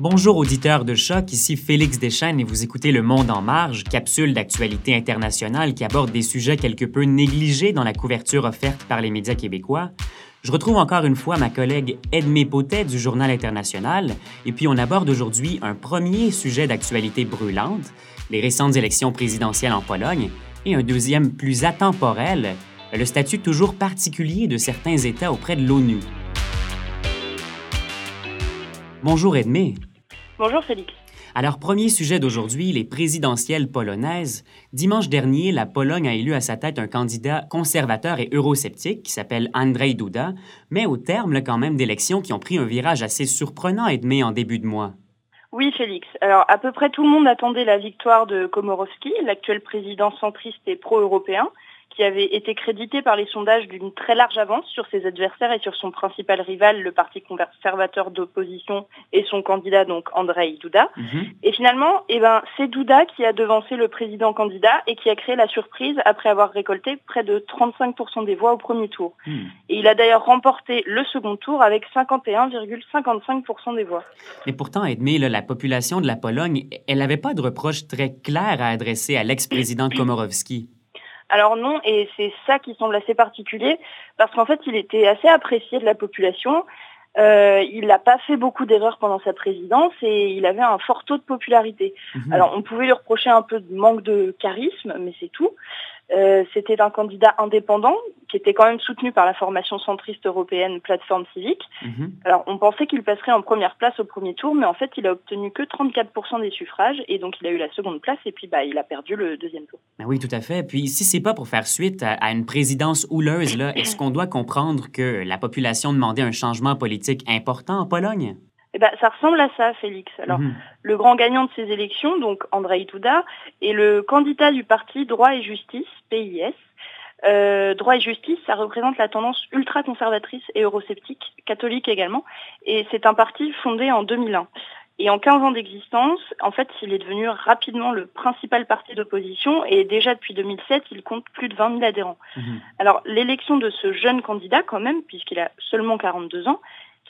Bonjour auditeurs de Choc, ici Félix Deschênes et vous écoutez Le Monde en marge, capsule d'actualité internationale qui aborde des sujets quelque peu négligés dans la couverture offerte par les médias québécois. Je retrouve encore une fois ma collègue Edmé Potet du Journal international et puis on aborde aujourd'hui un premier sujet d'actualité brûlante, les récentes élections présidentielles en Pologne, et un deuxième plus atemporel, le statut toujours particulier de certains États auprès de l'ONU. Bonjour Edmé. Bonjour Félix. Alors, premier sujet d'aujourd'hui, les présidentielles polonaises. Dimanche dernier, la Pologne a élu à sa tête un candidat conservateur et eurosceptique qui s'appelle Andrzej Duda, mais au terme quand même d'élections qui ont pris un virage assez surprenant Edmé en début de mois. Oui, Félix. Alors, à peu près tout le monde attendait la victoire de Komorowski, l'actuel président centriste et pro-européen, qui avait été crédité par les sondages d'une très large avance sur ses adversaires et sur son principal rival, le parti conservateur d'opposition et son candidat, donc Andrei Duda. Mhm. Et finalement, eh ben, c'est Duda qui a devancé le président candidat et qui a créé la surprise après avoir récolté près de 35% des voix au premier tour. Hmm. Et il a d'ailleurs remporté le second tour avec 51,55% des voix. Mais pourtant, Edmé, la population de la Pologne, elle n'avait pas de reproches très clairs à adresser à l'ex-président Komorowski. Alors non, et c'est ça qui semble assez particulier, parce qu'en fait, il était assez apprécié de la population. Euh, il n'a pas fait beaucoup d'erreurs pendant sa présidence et il avait un fort taux de popularité. Mhm. Alors on pouvait lui reprocher un peu de manque de charisme, mais c'est tout. Euh, c'était un candidat indépendant qui était quand même soutenu par la formation centriste européenne Plateforme Civique. Mhm. Alors on pensait qu'il passerait en première place au premier tour, mais en fait il a obtenu que 34% des suffrages et donc il a eu la seconde place et puis bah, il a perdu le deuxième tour. Ben oui, tout à fait. Puis si c'est pas pour faire suite à, une présidence houleuse, est-ce qu'on doit comprendre que la population demandait un changement politique important en Pologne? Eh ben, ça ressemble à ça, Félix. Alors, mhm. le grand gagnant de ces élections, donc Andrei Duda, est le candidat du parti Droit et Justice, PIS. Euh, droit et justice, ça représente la tendance ultra-conservatrice et eurosceptique, catholique également, et c'est un parti fondé en 2001. Et en 15 ans d'existence, en fait, il est devenu rapidement le principal parti d'opposition et déjà depuis 2007, il compte plus de 20 000 adhérents. Mhm. Alors, l'élection de ce jeune candidat, quand même, puisqu'il a seulement 42 ans,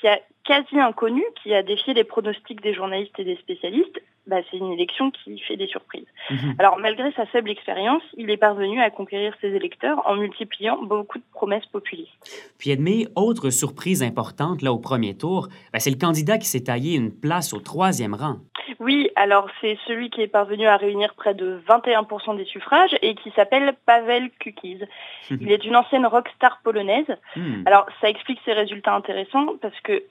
qui a quasi inconnu, qui a défié les pronostics des journalistes et des spécialistes, bah, c'est une élection qui fait des surprises. Mhm. Alors malgré sa faible expérience, il est parvenu à conquérir ses électeurs en multipliant beaucoup de promesses populistes. Puis admet, autre surprise importante là au premier tour, bah, c'est le candidat qui s'est taillé une place au troisième rang. Oui, alors c'est celui qui est parvenu à réunir près de 21% des suffrages et qui s'appelle Pavel Kukiz. Il est une ancienne rockstar polonaise. Hmm. Alors ça explique ses résultats intéressants parce que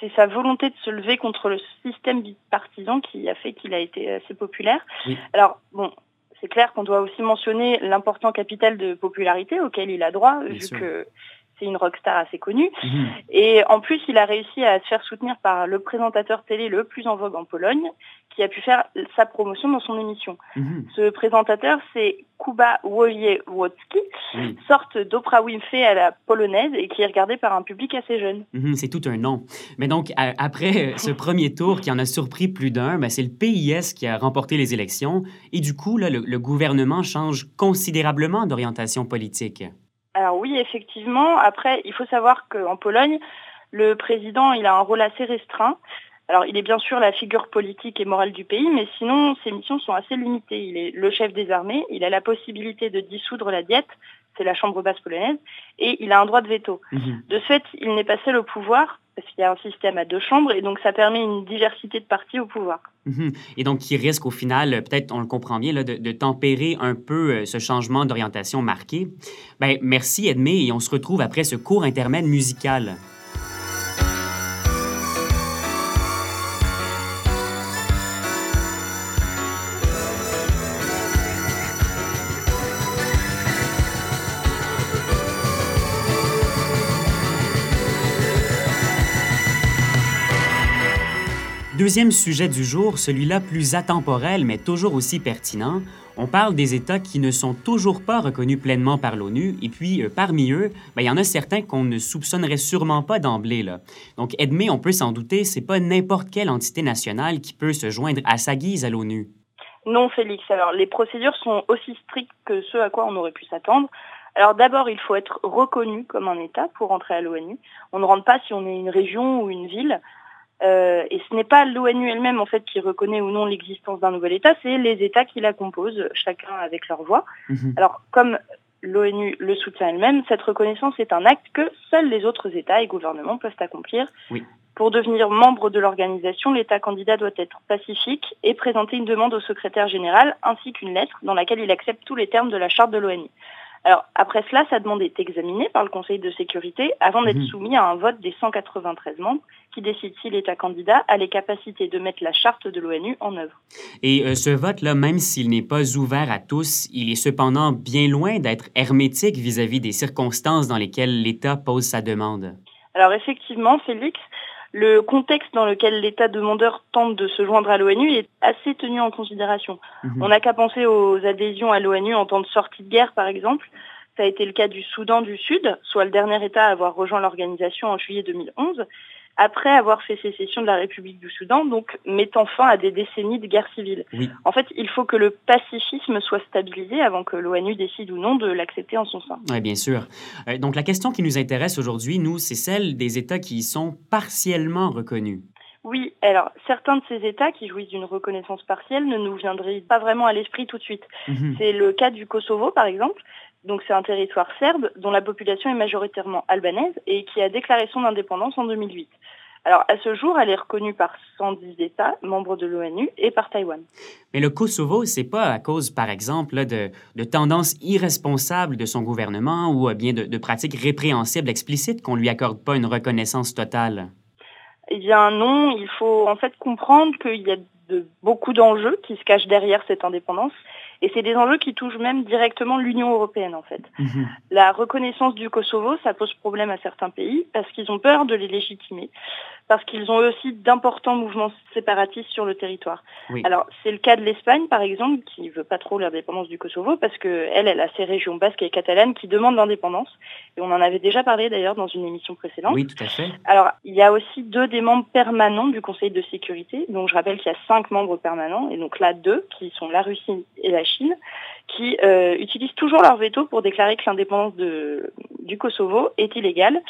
c'est sa volonté de se lever contre le système bipartisan qui a fait qu'il a été assez populaire. Alors bon, c'est clair qu'on doit aussi mentionner l'important capital de popularité auquel il a droit, vu que c'est une rockstar assez connue. Mhm. Et en plus, il a réussi à se faire soutenir par le présentateur télé le plus en vogue en Pologne, qui a pu faire sa promotion dans son émission. Mhm. Ce présentateur, c'est Kuba Wojciechowski, sorte d'Oprah Winfrey à la polonaise et qui est regardé par un public assez jeune. Mhm, c'est tout un nom. Mais donc, après ce premier tour qui en a surpris plus d'un, ben, c'est le PIS qui a remporté les élections et du coup, là, le gouvernement change considérablement d'orientation politique. Alors oui, effectivement. Après, il faut savoir qu'en Pologne, le président, il a un rôle assez restreint. Alors, il est bien sûr la figure politique et morale du pays, mais sinon, ses missions sont assez limitées. Il est le chef des armées, il a la possibilité de dissoudre la diète, c'est la chambre basse polonaise, et il a un droit de veto. Mhm. De ce fait, il n'est pas seul au pouvoir, parce qu'il y a un système à deux chambres, et donc ça permet une diversité de partis au pouvoir. Mhm. Et donc, qui risque au final, peut-être on le comprend bien, de, tempérer un peu euh, ce changement d'orientation marqué. Ben, merci Edmé, et on se retrouve après ce court intermède musical. Deuxième sujet du jour, celui-là plus atemporel mais toujours aussi pertinent. On parle des États qui ne sont toujours pas reconnus pleinement par l'ONU, et puis euh, parmi eux, ben, il y en a certains qu'on ne soupçonnerait sûrement pas d'emblée. Donc, Edmé, on peut s'en douter, c'est pas n'importe quelle entité nationale qui peut se joindre à sa guise à l'ONU. Non, Félix. Alors, les procédures sont aussi strictes que ce à quoi on aurait pu s'attendre. Alors d'abord, il faut être reconnu comme un État pour entrer à l'ONU. On ne rentre pas si on est une région ou une ville. Euh, et ce n'est pas l'ONU elle-même en fait qui reconnaît ou non l'existence d'un nouvel État, c'est les États qui la composent, chacun avec leur voix. Mhm. Alors comme l'ONU le soutient elle-même, cette reconnaissance est un acte que seuls les autres États et gouvernements peuvent accomplir. Pour devenir membre de l'organisation, l'État candidat doit être pacifique et présenter une demande au secrétaire général ainsi qu'une lettre dans laquelle il accepte tous les termes de la charte de l'ONU. Alors après cela, sa demande est examinée par le Conseil de sécurité avant d'être mhm. soumis à un vote des 193 membres qui décide si l'État candidat a les capacités de mettre la charte de l'ONU en œuvre. Et euh, ce vote-là, même s'il n'est pas ouvert à tous, il est cependant bien loin d'être hermétique vis-à-vis des circonstances dans lesquelles l'État pose sa demande. Alors effectivement, Félix, le contexte dans lequel l'État demandeur tente de se joindre à l'ONU est assez tenu en considération. Mhm. On n'a qu'à penser aux adhésions à l'ONU en temps de sortie de guerre, par exemple. Ça a été le cas du Soudan du Sud, soit le dernier État à avoir rejoint l'organisation en juillet 2011 après avoir fait sécession de la République du Soudan, donc mettant fin à des décennies de guerre civile. En fait, il faut que le pacifisme soit stabilisé avant que l'ONU décide ou non de l'accepter en son sein. Oui, bien sûr. Euh, donc la question qui nous intéresse aujourd'hui, nous, c'est celle des États qui y sont partiellement reconnus. Oui, alors certains de ces États qui jouissent d'une reconnaissance partielle ne nous viendraient pas vraiment à l'esprit tout de suite. Mhm. C'est le cas du Kosovo, par exemple. Donc c'est un territoire serbe dont la population est majoritairement albanaise et qui a déclaré son indépendance en 2008. Alors à ce jour, elle est reconnue par 110 États membres de l'ONU et par Taïwan. Mais le Kosovo, c'est pas à cause, par exemple, de, tendances irresponsables de son gouvernement ou bien de, de pratiques répréhensibles explicites qu'on lui accorde pas une reconnaissance totale? Eh bien non, il faut en fait comprendre qu'il y a de, beaucoup d'enjeux qui se cachent derrière cette indépendance. Et c'est des enjeux qui touchent même directement l'Union européenne, en fait. Mhm. La reconnaissance du Kosovo, ça pose problème à certains pays parce qu'ils ont peur de les légitimer, parce qu'ils ont aussi d'importants mouvements séparatistes sur le territoire. Alors, c'est le cas de l'Espagne, par exemple, qui ne veut pas trop l'indépendance du Kosovo parce qu'elle, elle a ses régions basques et catalanes qui demandent l'indépendance. Et on en avait déjà parlé d'ailleurs dans une émission précédente. Oui, tout à fait. Alors, il y a aussi deux des membres permanents du Conseil de sécurité. Donc, je rappelle qu'il y a cinq membres permanents, et donc là deux, qui sont la Russie et la Chine, qui euh, utilisent toujours leur veto pour déclarer que l'indépendance du Kosovo est illégale.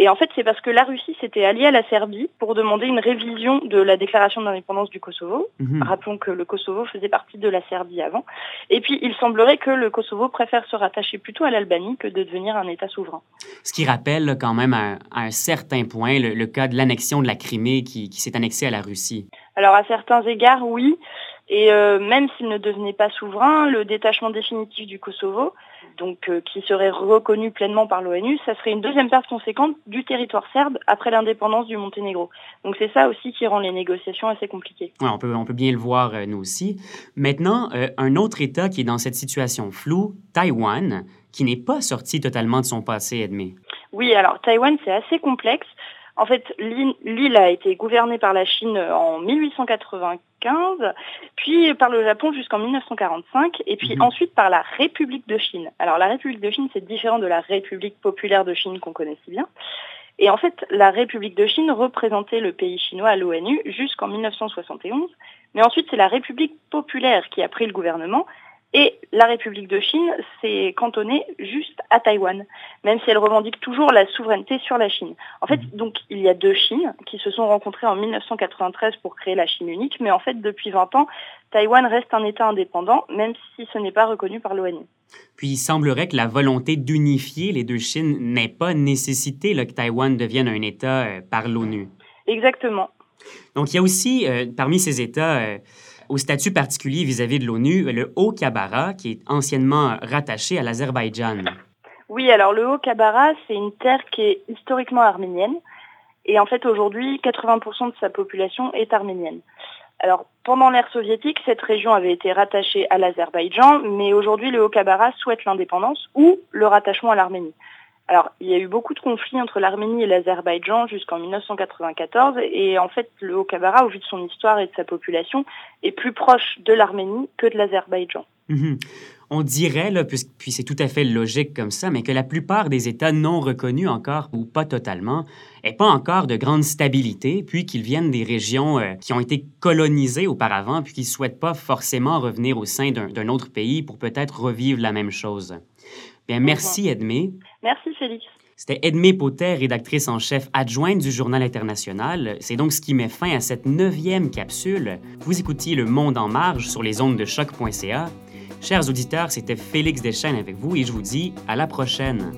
Et en fait, c'est parce que la Russie s'était alliée à la Serbie pour demander une révision de la déclaration d'indépendance du Kosovo. Mhm. Rappelons que le Kosovo faisait partie de la Serbie avant. Et puis, il semblerait que le Kosovo préfère se rattacher plutôt à l'Albanie que de devenir un État souverain. Ce qui rappelle quand même à, un certain point le, cas de l'annexion de la Crimée qui, qui s'est annexée à la Russie. Alors, à certains égards, oui. Et euh, même s'il ne devenait pas souverain, le détachement définitif du Kosovo, donc euh, qui serait reconnu pleinement par l'ONU, ça serait une deuxième perte conséquente du territoire serbe après l'indépendance du Monténégro. Donc c'est ça aussi qui rend les négociations assez compliquées. on, peut, on peut bien le voir, euh, nous aussi. Maintenant, un autre État qui est dans cette situation floue, Taïwan, qui n'est pas sorti totalement de son passé, Edmé. Oui, alors Taïwan, c'est assez complexe. En fait, l'île a été gouvernée par la Chine en 1895, puis par le Japon jusqu'en 1945, et puis mhm. ensuite par la République de Chine. Alors la République de Chine, c'est différent de la République populaire de Chine qu'on connaît si bien. Et en fait, la République de Chine représentait le pays chinois à l'ONU jusqu'en 1971, mais ensuite c'est la République populaire qui a pris le gouvernement et la République de Chine s'est cantonnée juste à Taïwan, même si elle revendique toujours la souveraineté sur la Chine. En fait, mhm. donc, il y a deux Chines qui se sont rencontrées en 1993 pour créer la Chine unique, mais en fait, depuis 20 ans, Taïwan reste un État indépendant, même si ce n'est pas reconnu par l'ONU. Puis il semblerait que la volonté d'unifier les deux Chines n'ait pas nécessité que Taïwan devienne un État euh, par l'ONU. Exactement. Donc il y a aussi, euh, parmi ces États, euh, au statut particulier vis-à-vis de l'ONU, le Haut-Kabara, qui est anciennement rattaché à l'Azerbaïdjan. Oui, alors le Haut-Kabara, c'est une terre qui est historiquement arménienne. Et en fait, aujourd'hui, 80% de sa population est arménienne. Alors, pendant l'ère soviétique, cette région avait été rattachée à l'Azerbaïdjan, mais aujourd'hui, le Haut-Kabara souhaite l'indépendance ou le rattachement à l'Arménie. Alors, il y a eu beaucoup de conflits entre l'Arménie et l'Azerbaïdjan jusqu'en 1994, et en fait, le Haut-Kabara, au vu de son histoire et de sa population, est plus proche de l'Arménie que de l'Azerbaïdjan. Mhm. On dirait, là, puis, c'est tout à fait logique comme ça, mais que la plupart des États non reconnus encore, ou pas totalement, n'aient pas encore de grande stabilité, puis qu'ils viennent des régions euh, qui ont été colonisées auparavant, puis qu'ils ne souhaitent pas forcément revenir au sein d'un autre pays pour peut-être revivre la même chose. Bien, merci, Edmé. Merci, Félix. C'était Edmé Potet, rédactrice en chef adjointe du Journal international. C'est donc ce qui met fin à cette neuvième capsule. Vous écoutiez Le Monde en marge sur les ondes de choc.ca. Chers auditeurs, c'était Félix Deschênes avec vous et je vous dis à la prochaine.